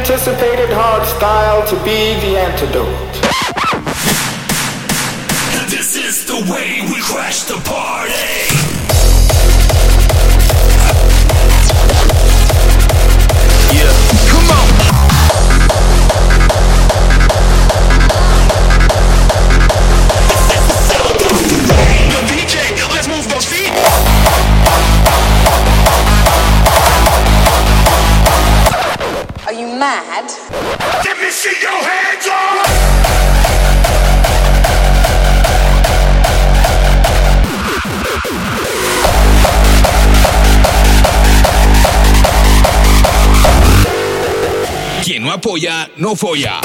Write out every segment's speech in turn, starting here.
anticipated hard style to be the antidote. This is the way we crash the party. apoya, no folla.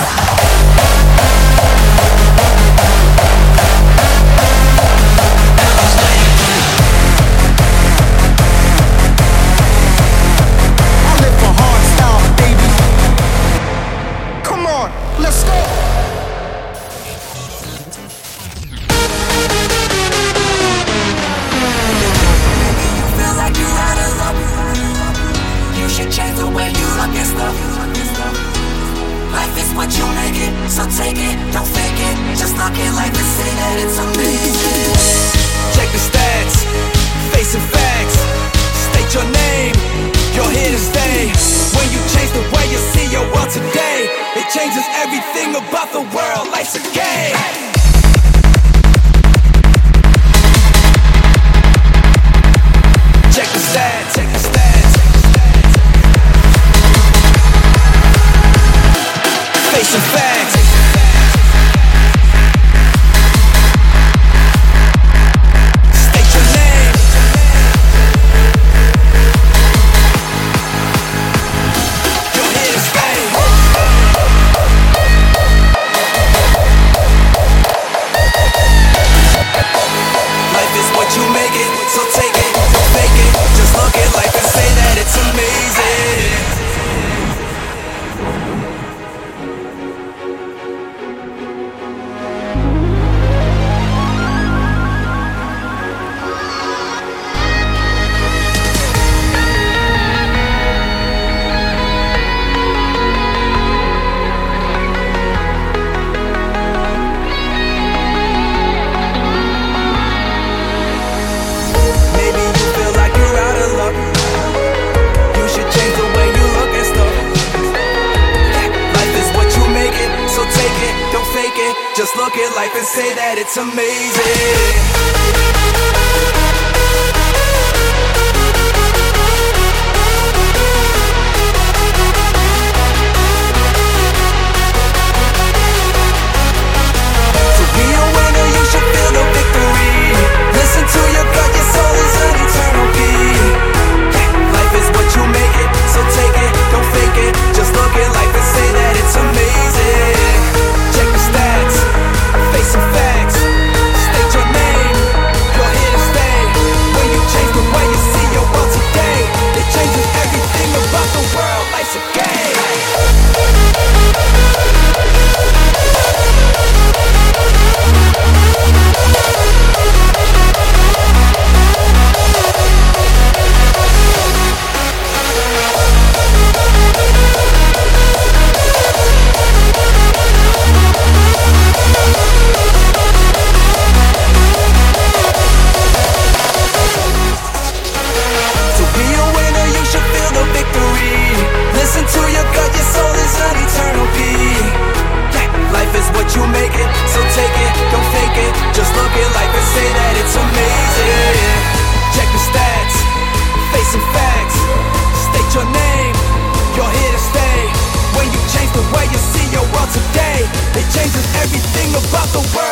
the world.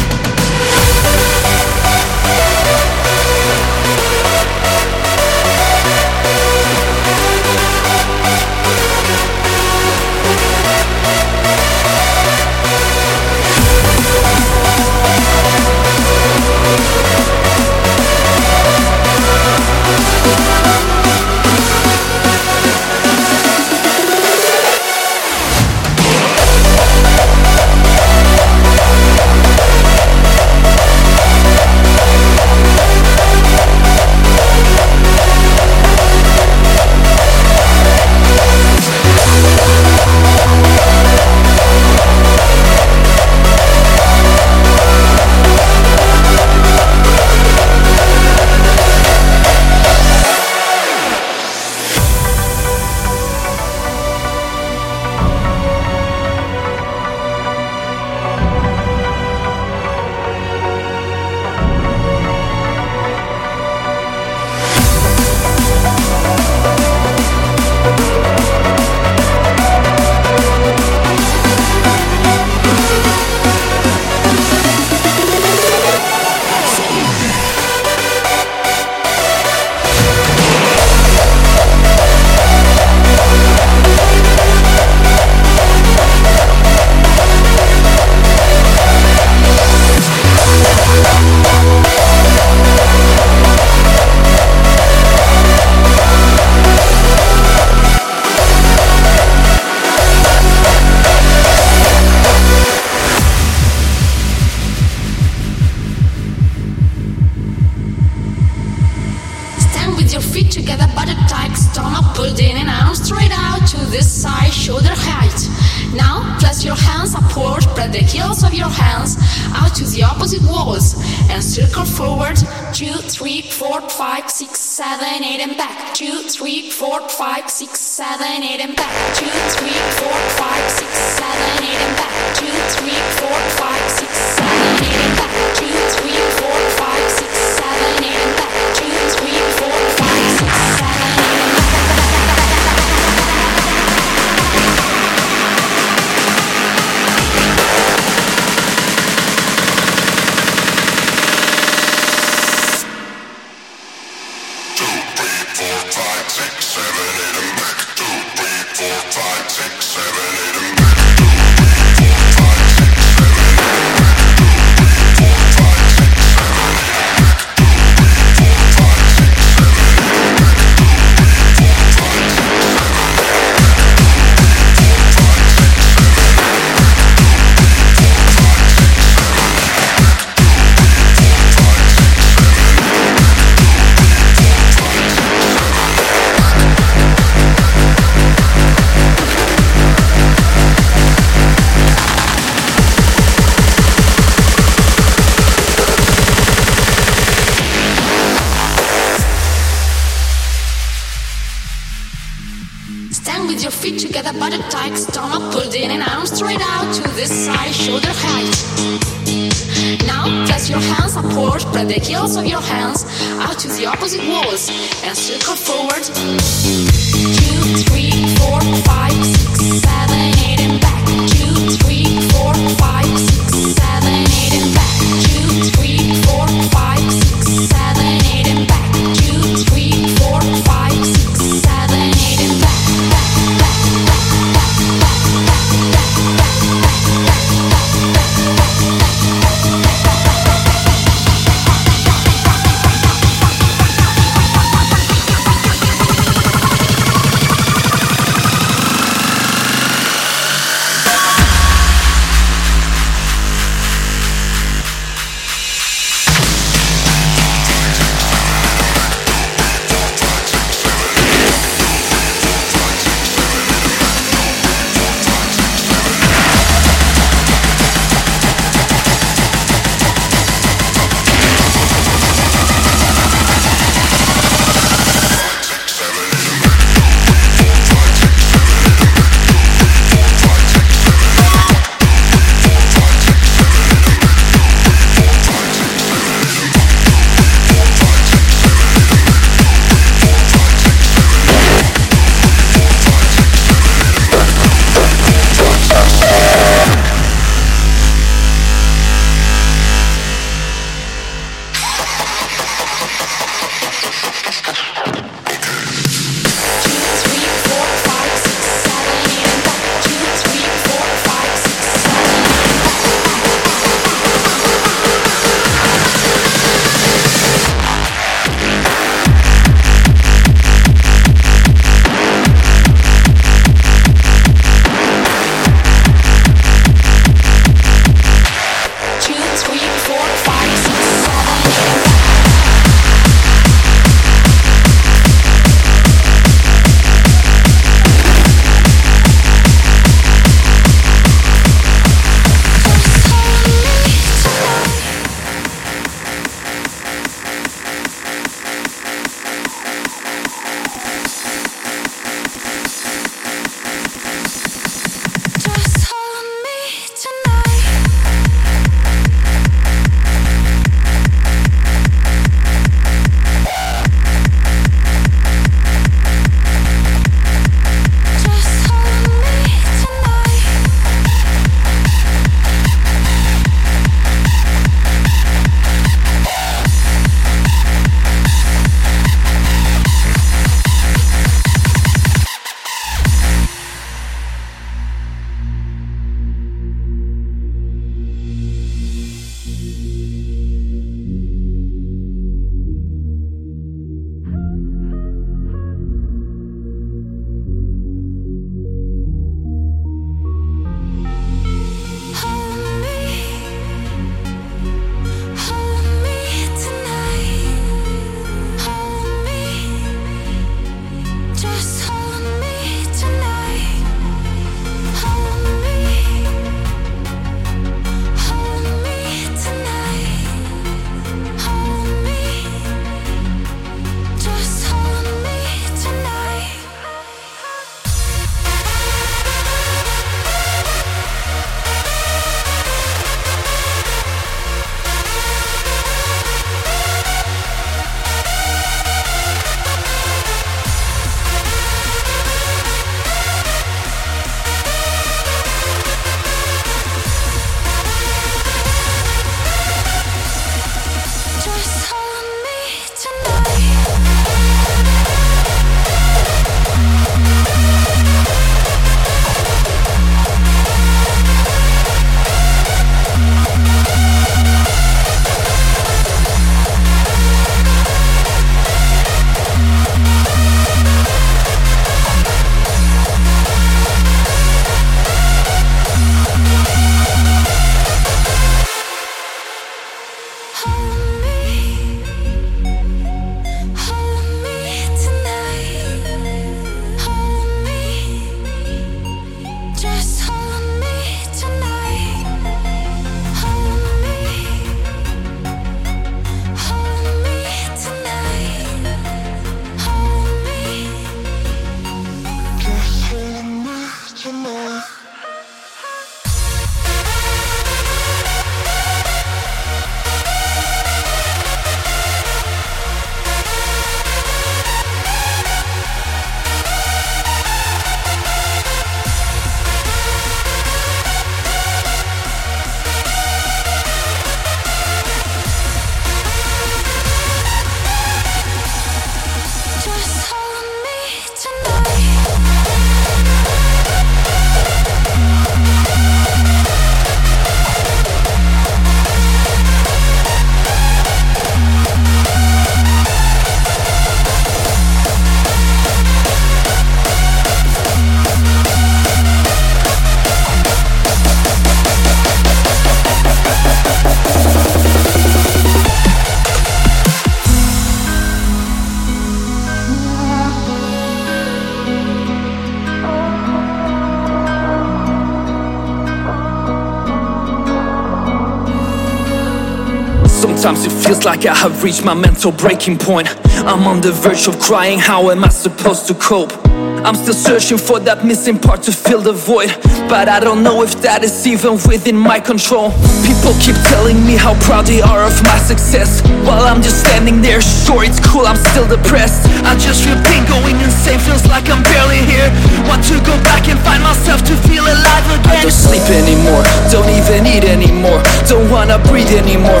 Like I have reached my mental breaking point. I'm on the verge of crying, how am I supposed to cope? I'm still searching for that missing part to fill the void. But I don't know if that is even within my control. People keep telling me how proud they are of my success. While I'm just standing there, sure it's cool, I'm still depressed. I just feel pain going insane, feels like I'm barely here. Want to go back and find myself to feel alive again. I don't sleep anymore, don't even eat anymore, don't wanna breathe anymore.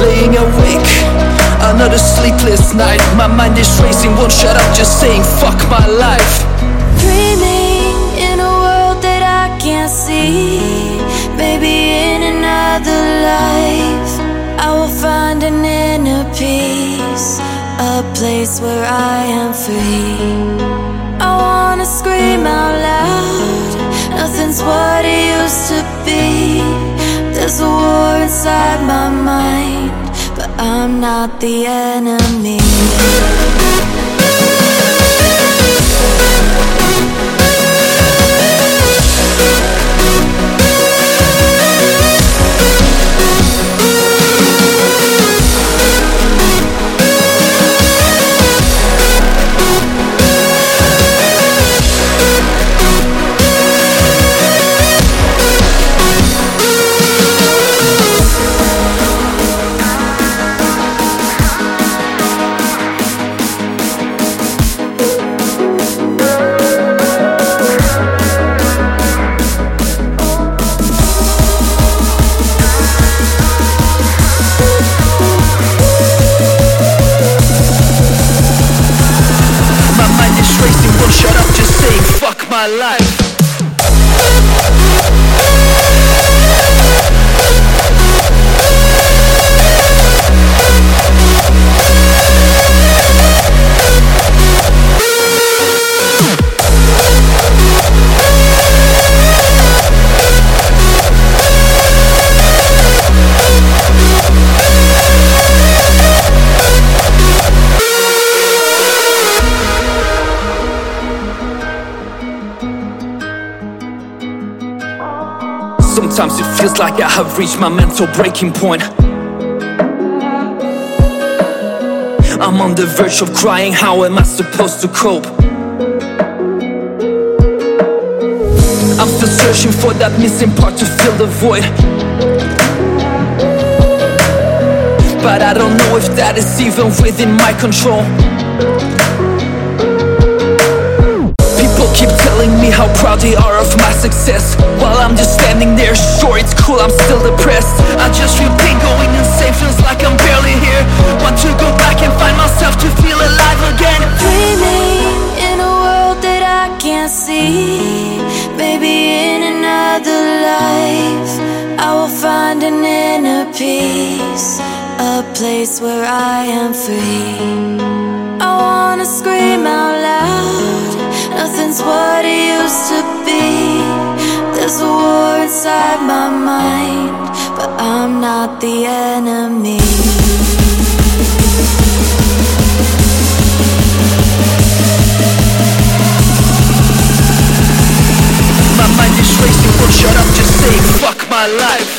Laying awake, another sleepless night. My mind is racing, won't shut up, just saying fuck my life. Dreaming in a world that I can't see. Maybe in another life, I will find an inner peace, a place where I am free. I wanna scream out loud, nothing's what it used to be. There's a war inside my mind, I'm not the enemy. Like I have reached my mental breaking point. I'm on the verge of crying, how am I supposed to cope? I'm still searching for that missing part to fill the void. But I don't know if that is even within my control. Keep telling me how proud they are of my success. While I'm just standing there, sure it's cool, I'm still depressed. I just pain going insane, feels like I'm barely here. Want to go back and find myself to feel alive again. Dreaming in a world that I can't see. Maybe in another life, I will find an inner peace, a place where I am free. I wanna scream out loud, nothing's what it used to be. There's a war inside my mind, but I'm not the enemy. My mind is racing, won't shut up, just saying fuck my Life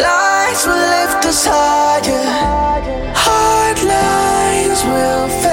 Lights will lift us higher. Hard lines will. Fail.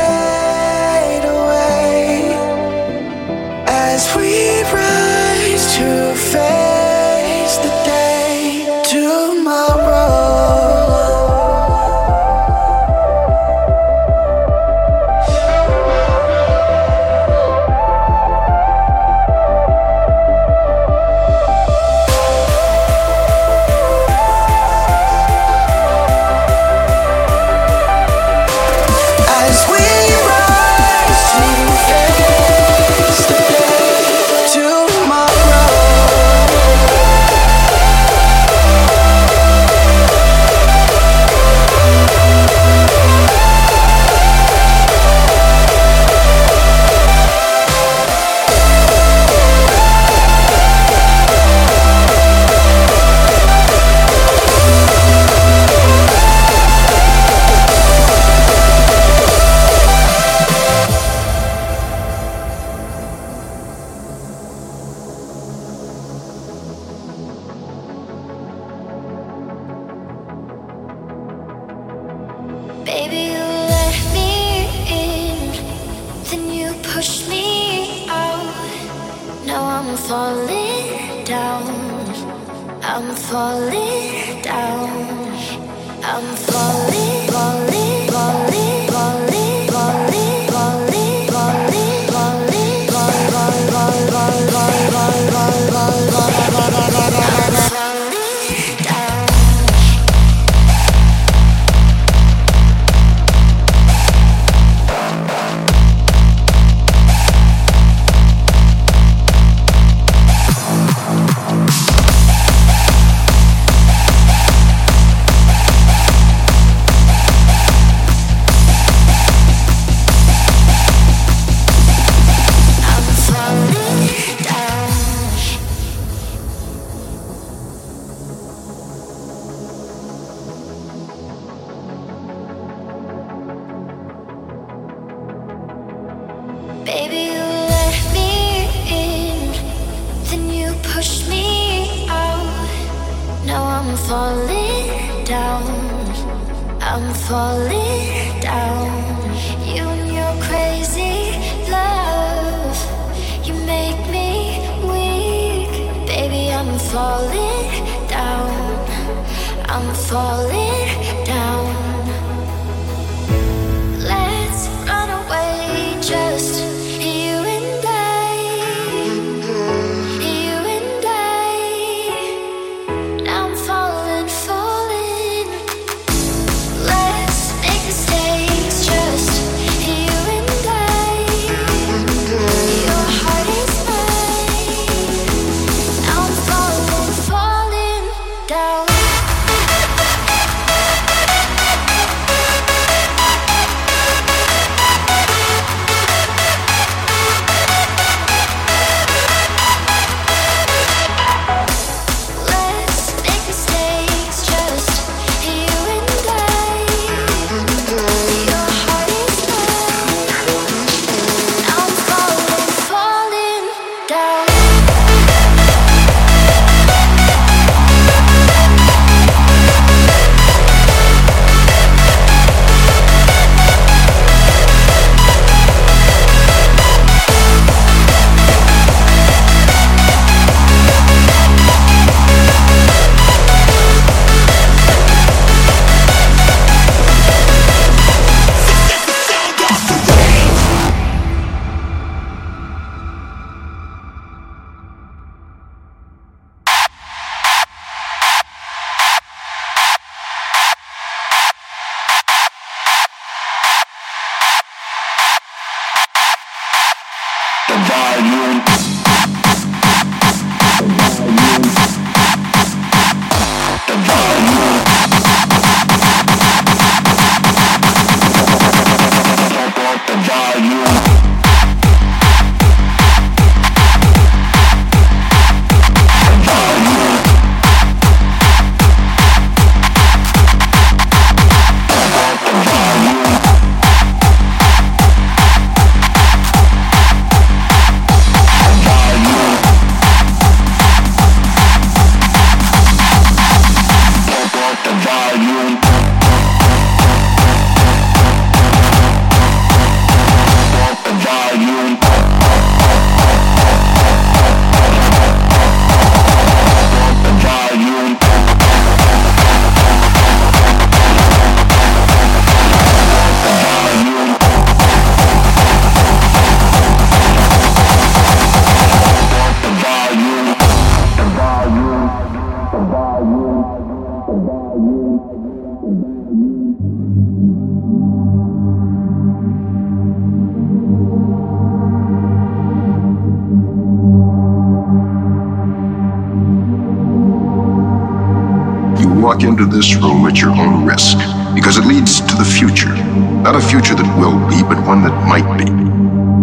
Into this room at your own risk, because it leads to the future. Not a future that will be, but one that might be.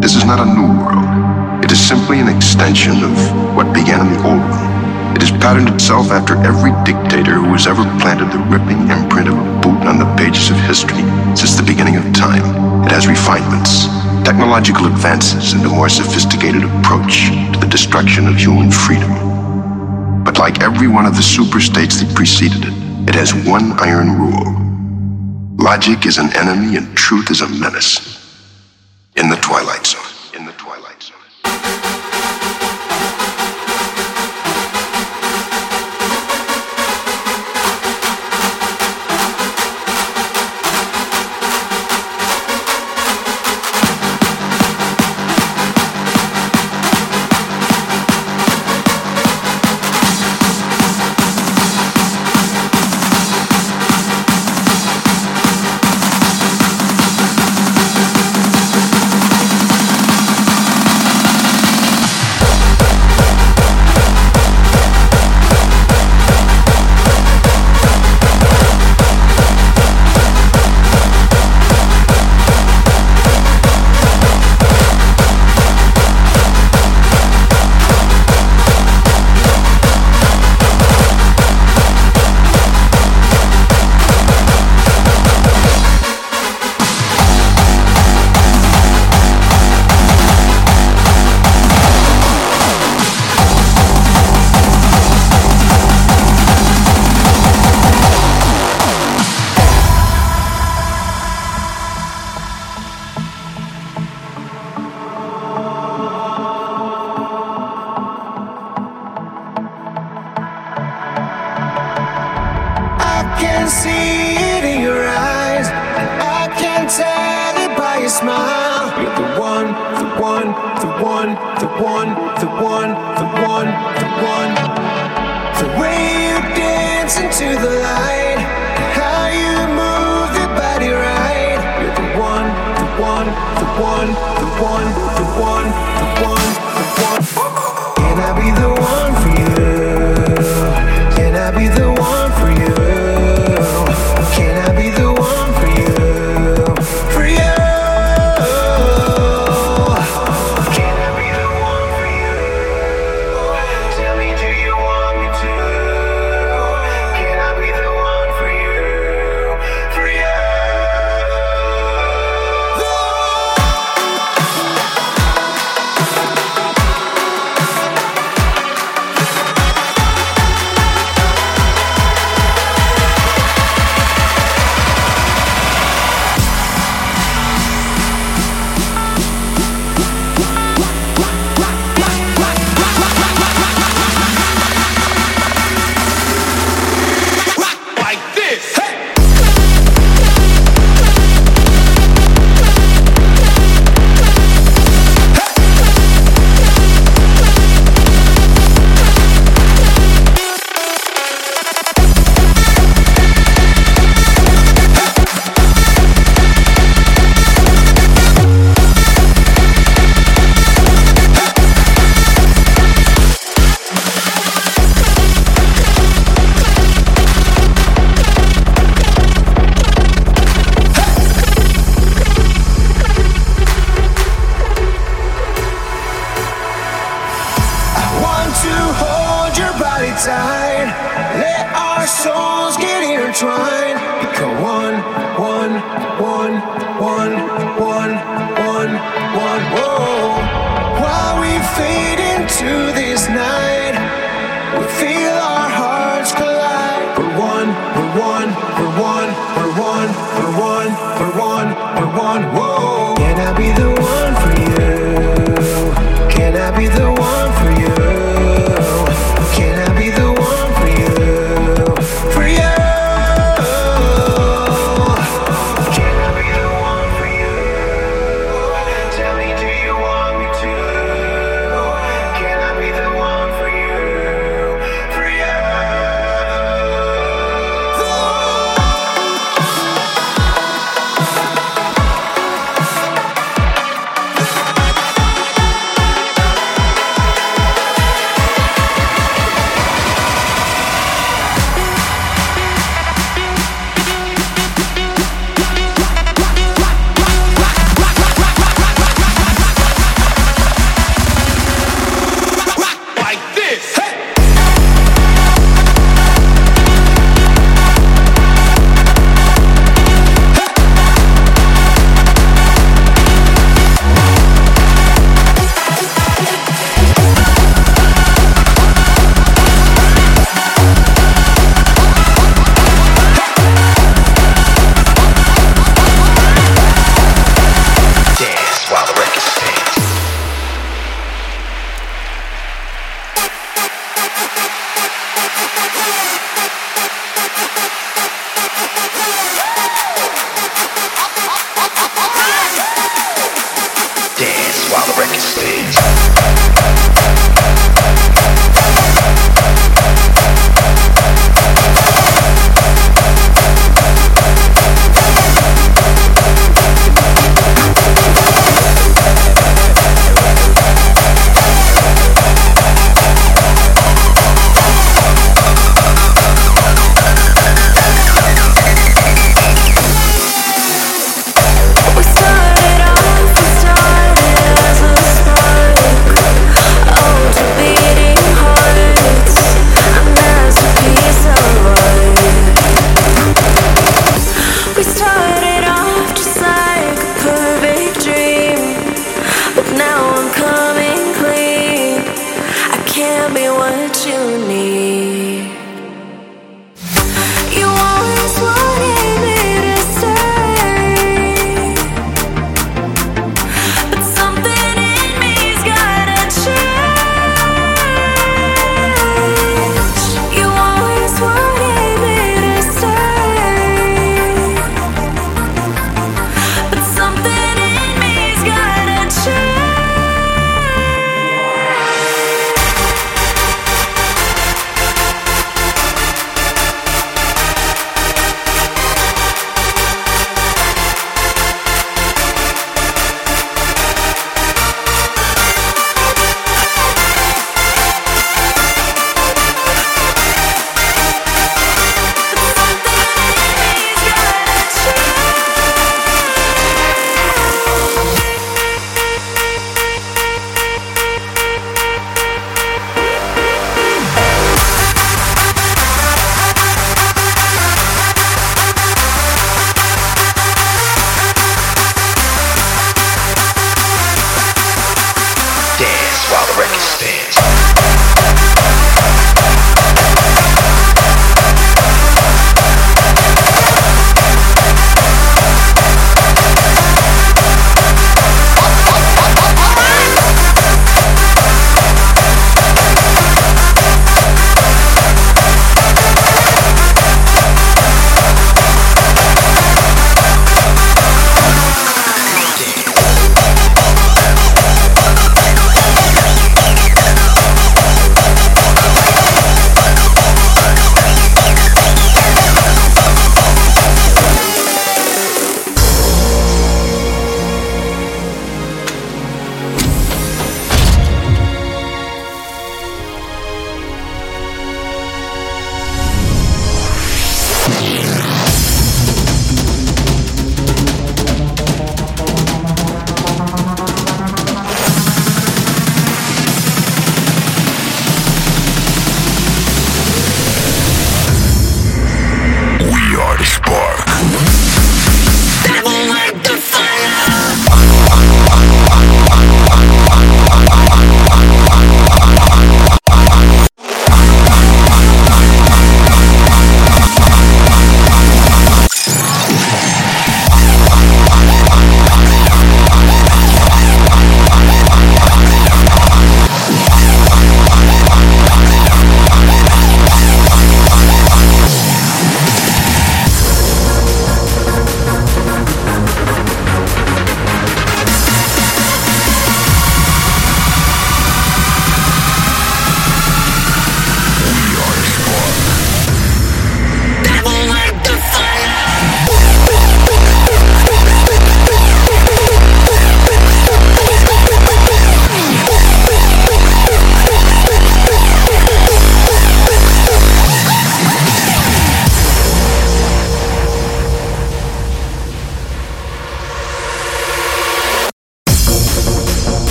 This is not a new world. It is simply an extension of what began in the old one. It has patterned itself after every dictator who has ever planted the ripping imprint of a boot on the pages of history since the beginning of time. It has refinements, technological advances, and a more sophisticated approach to the destruction of human freedom. But like every one of the superstates that preceded it, it has one iron rule. Logic is an enemy and truth is a menace. In the Twilight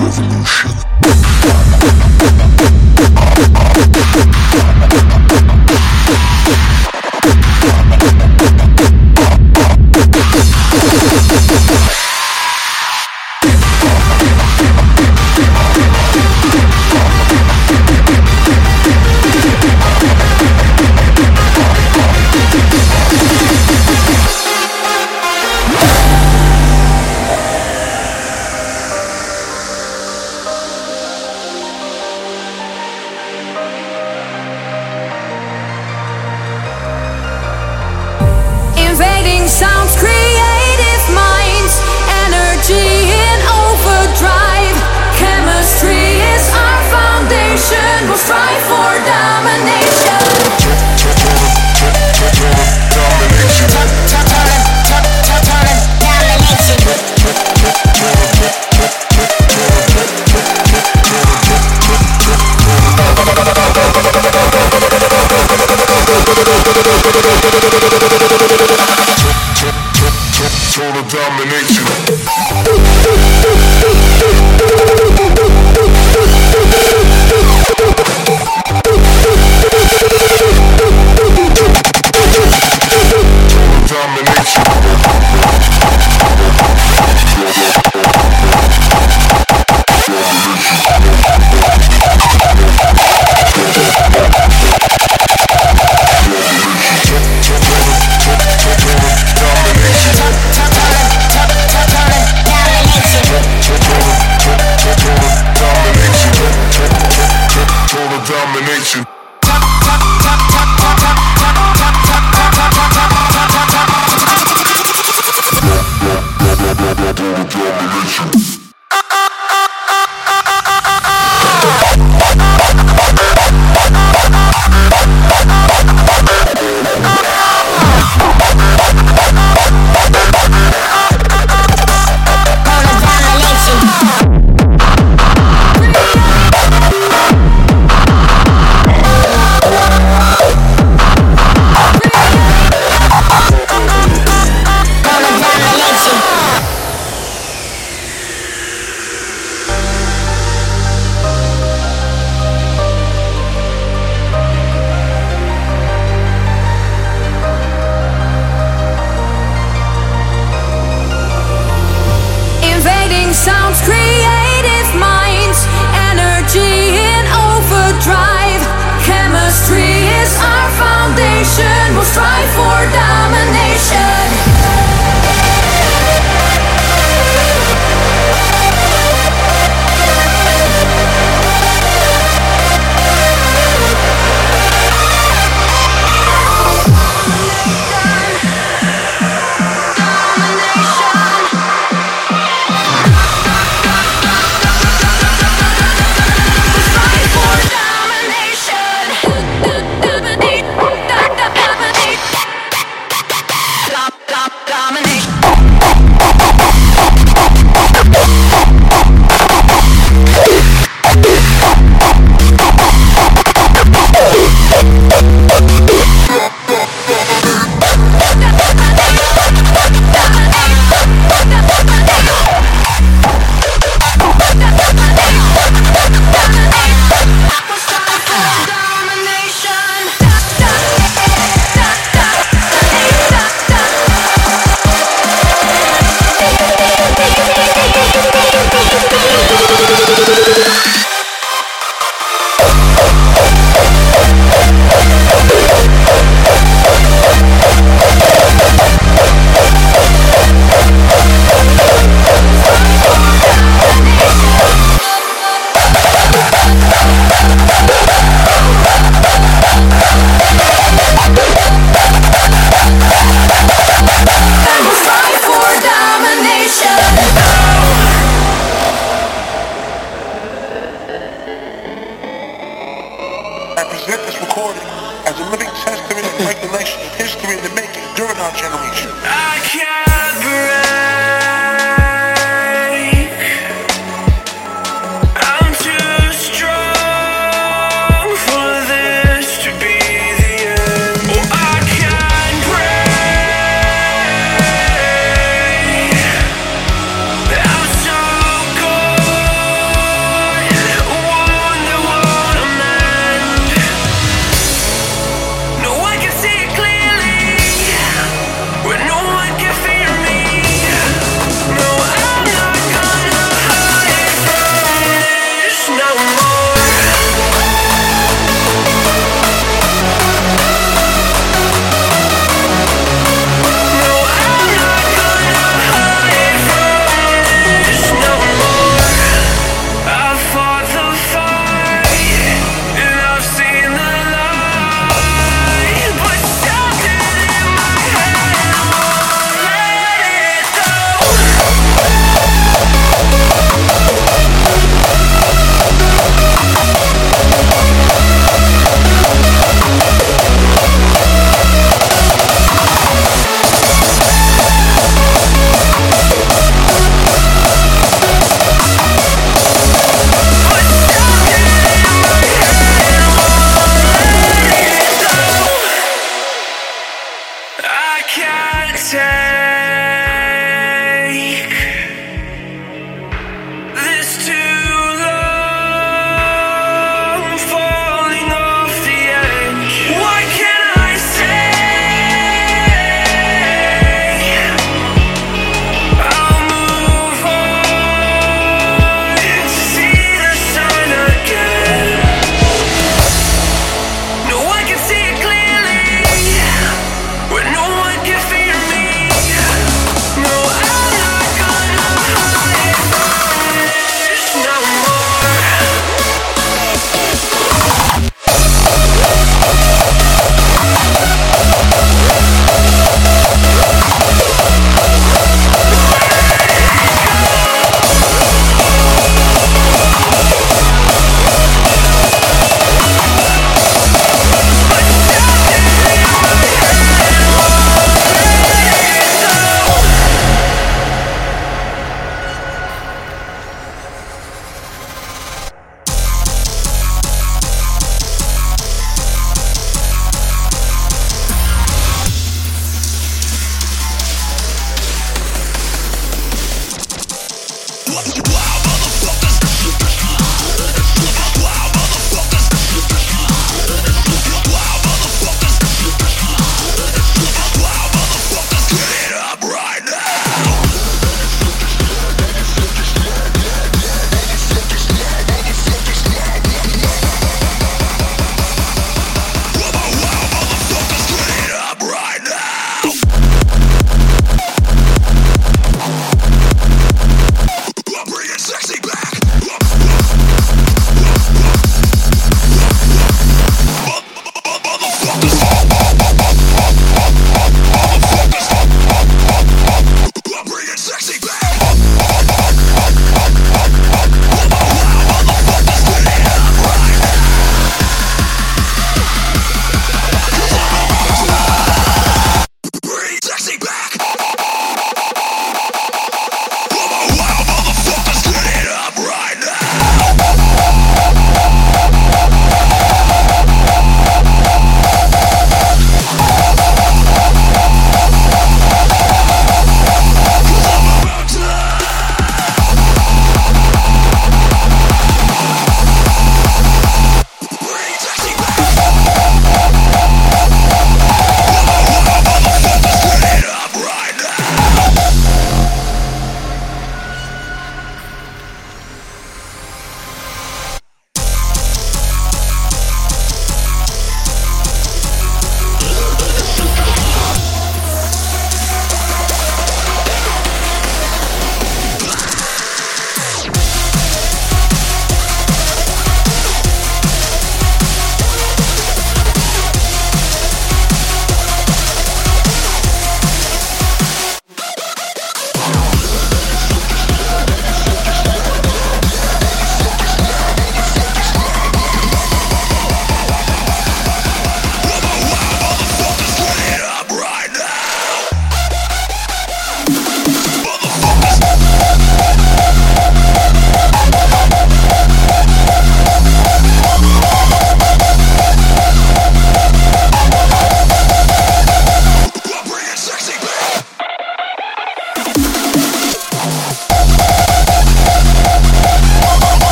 Revolution.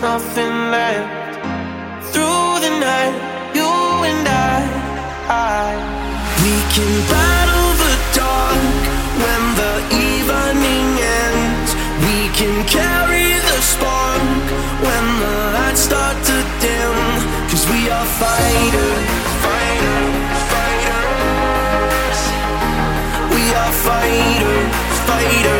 nothing left. Through the night, you and I, I. We can battle the dark when the evening ends. We can carry the spark when the lights start to dim. Cause we are fighters, fighters, fighters. We are fighters, fighters.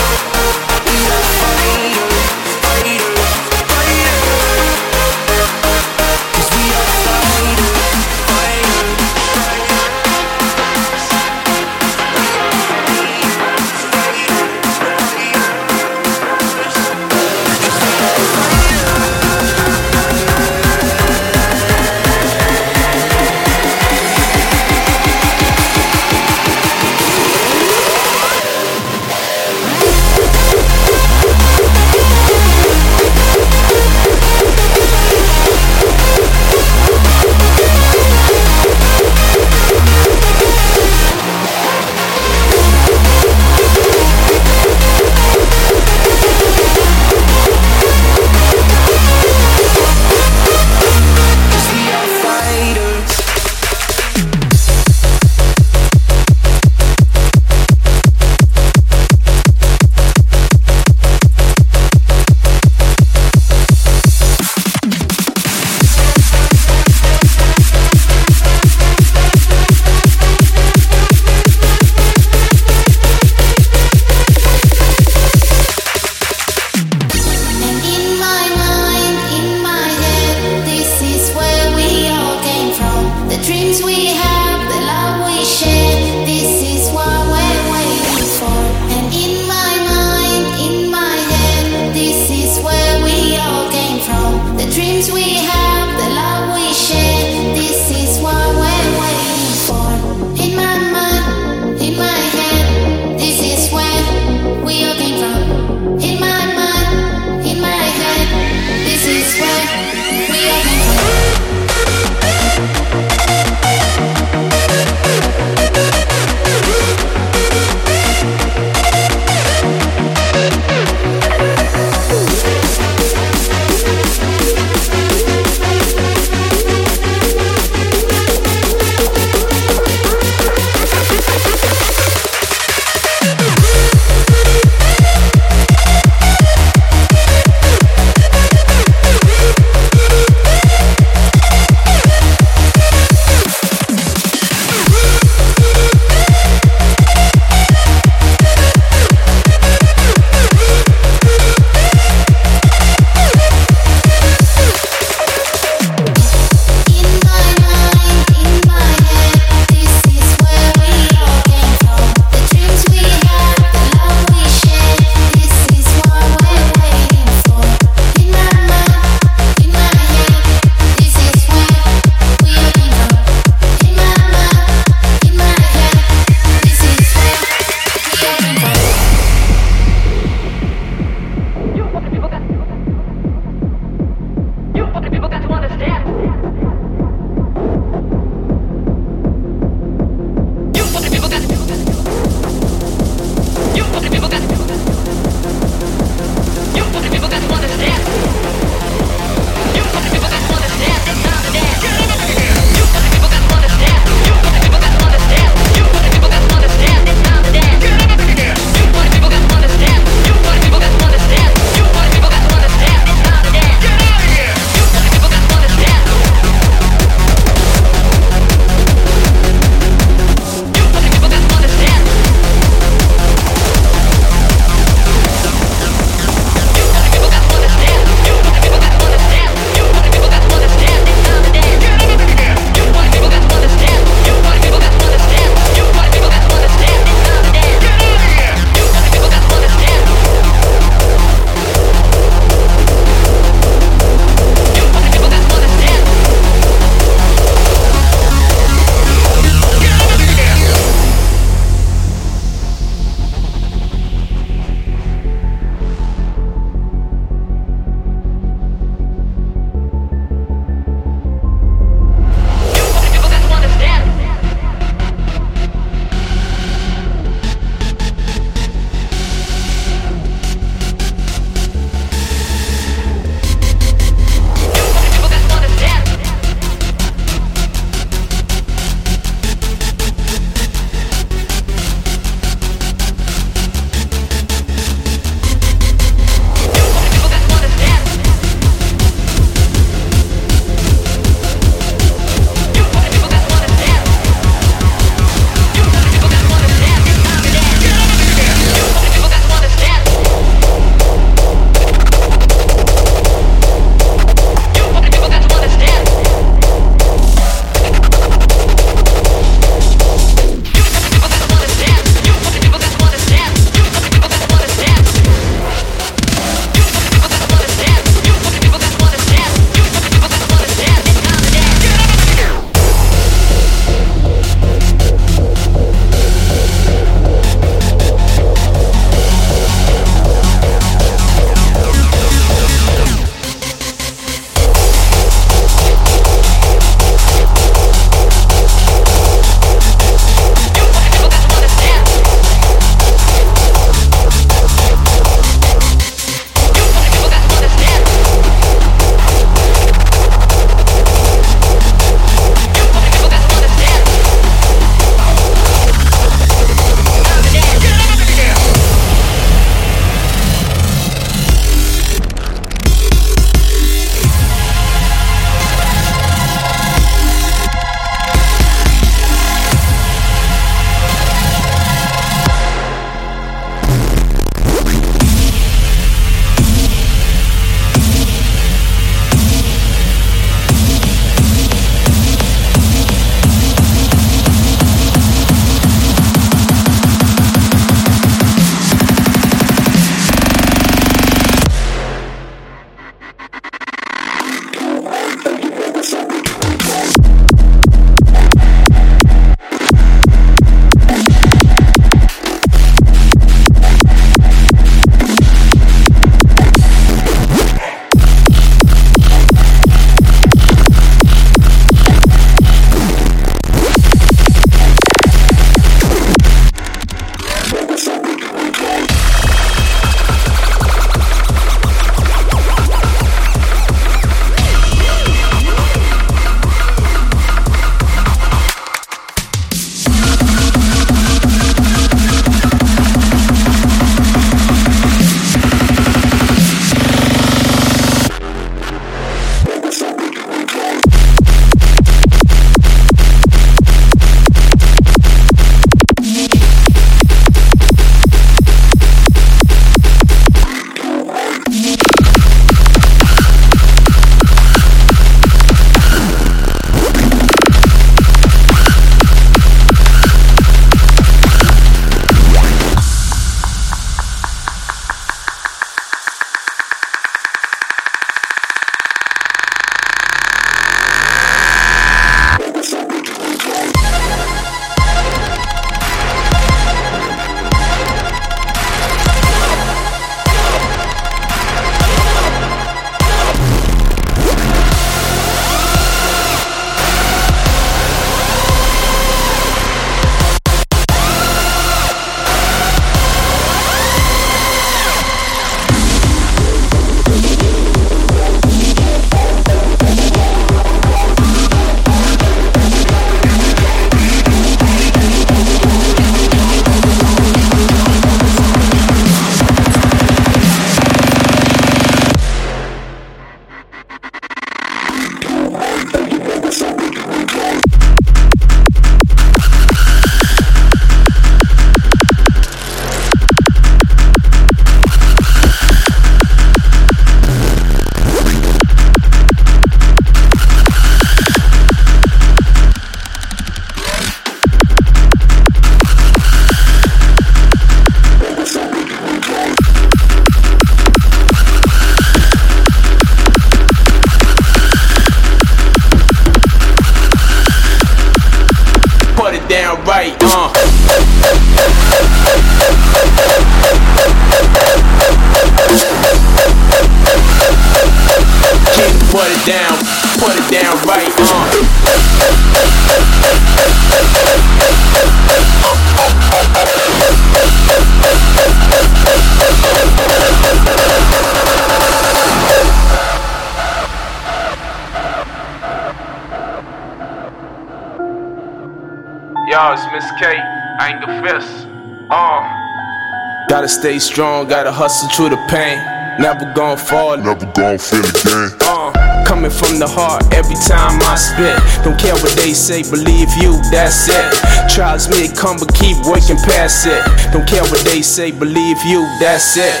Gotta stay strong, gotta hustle through the pain. Never gonna fall, never gonna feel again. Uh, coming from the heart every time I spit. Don't care what they say, believe you, that's it. Trials may come, but keep working past it. Don't care what they say, believe you, that's it.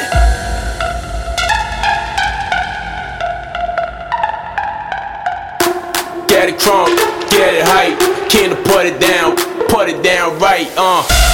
Get it crunk, get it hype. Can't put it down, put it down right, uh.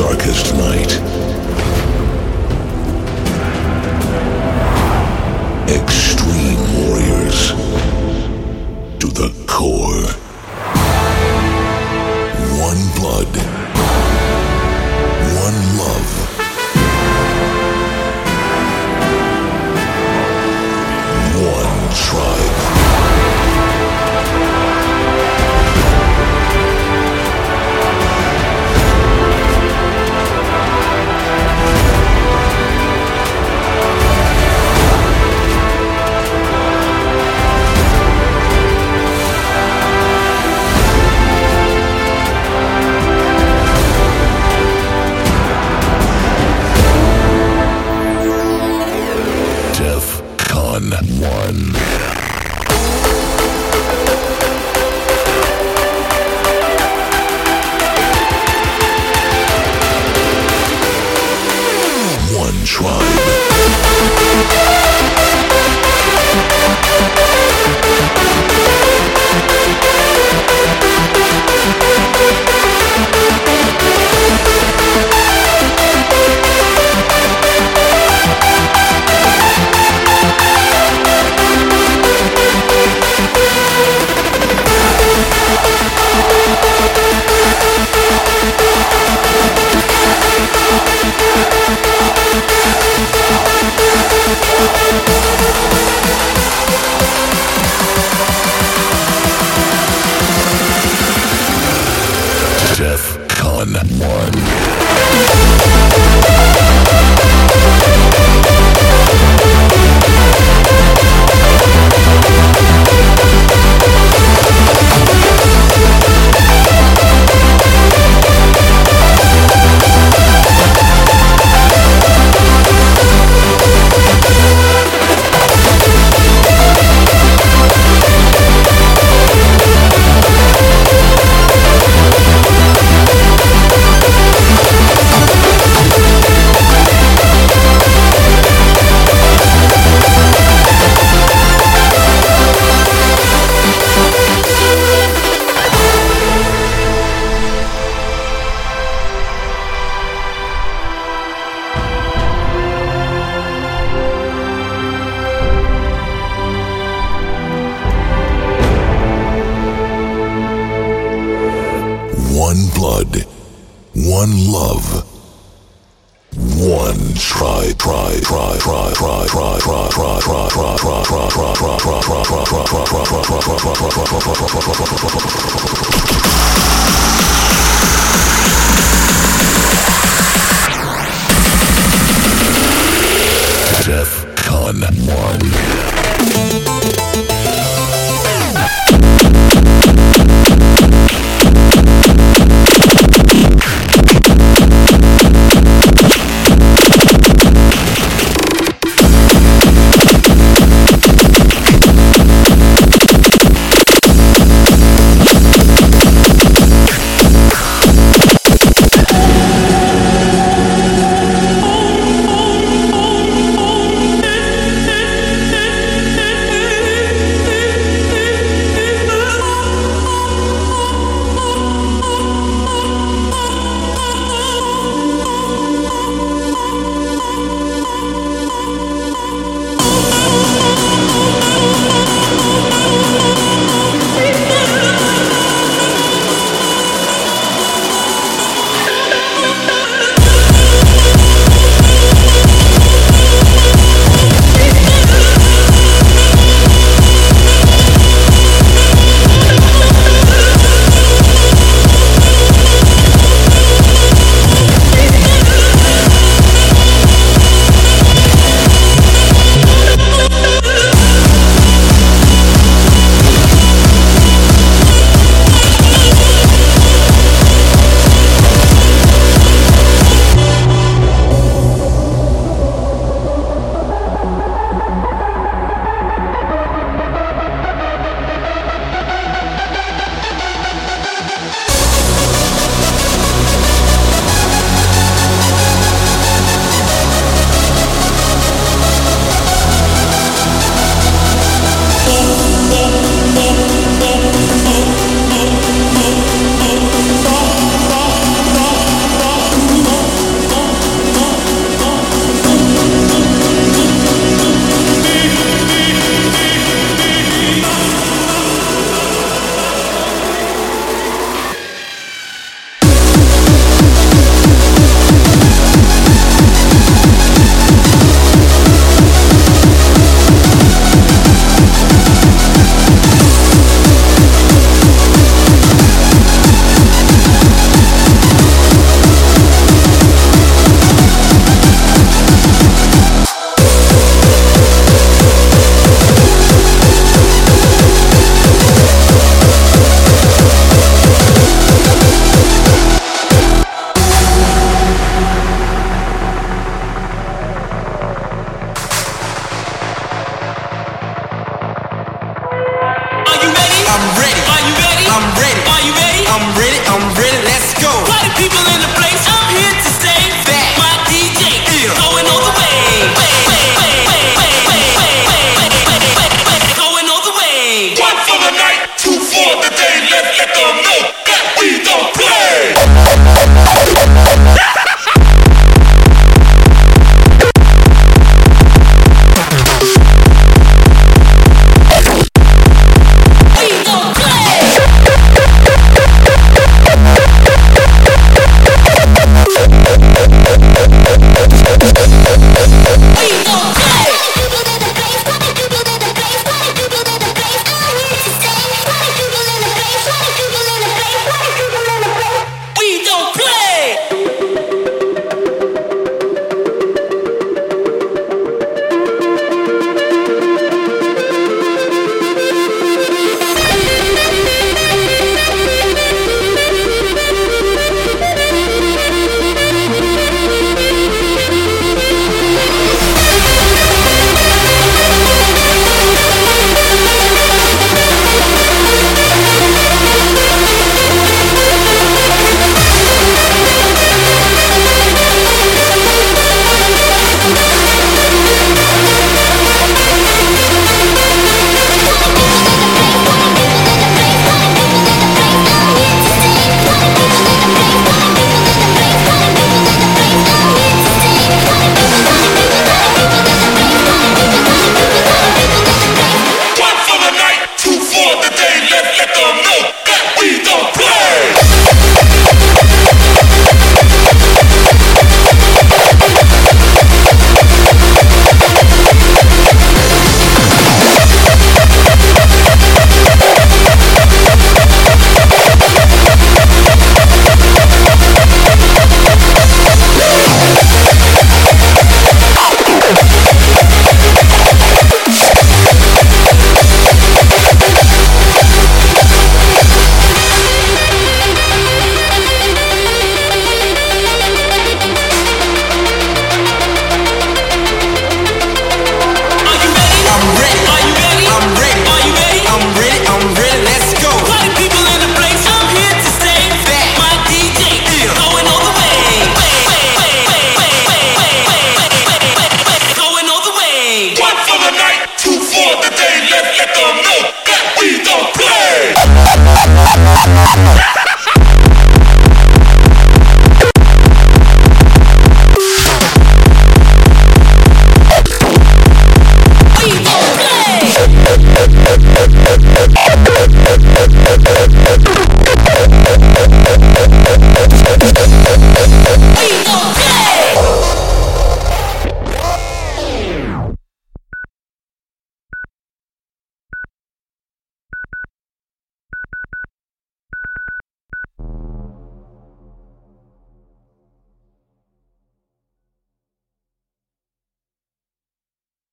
darkest night.